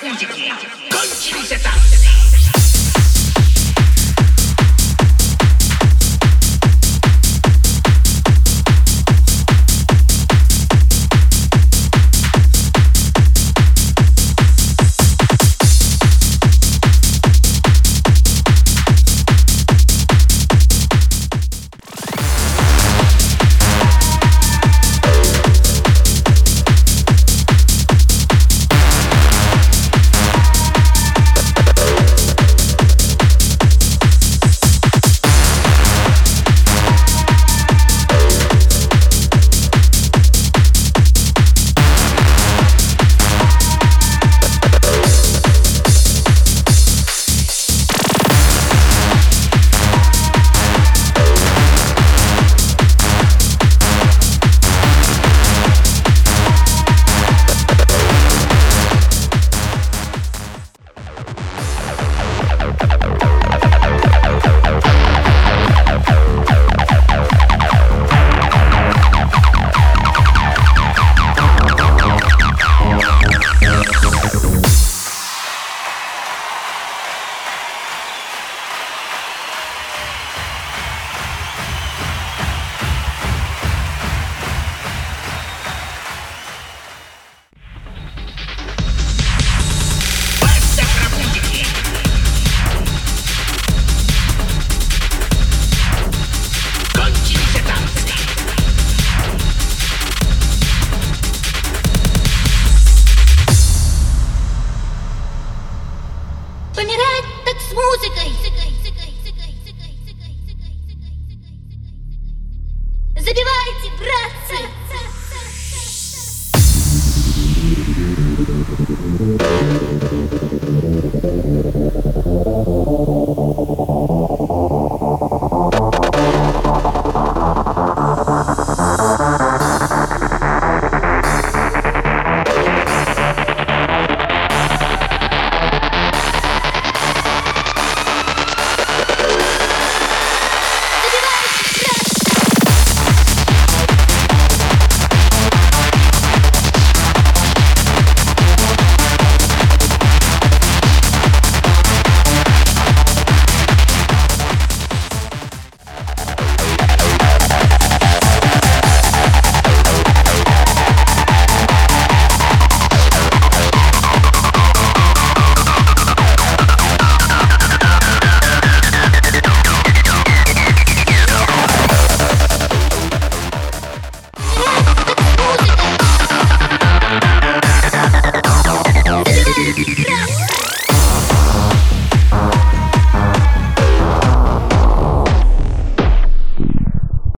我就不信 Помирать так с музыкой. Забивайте, братцы!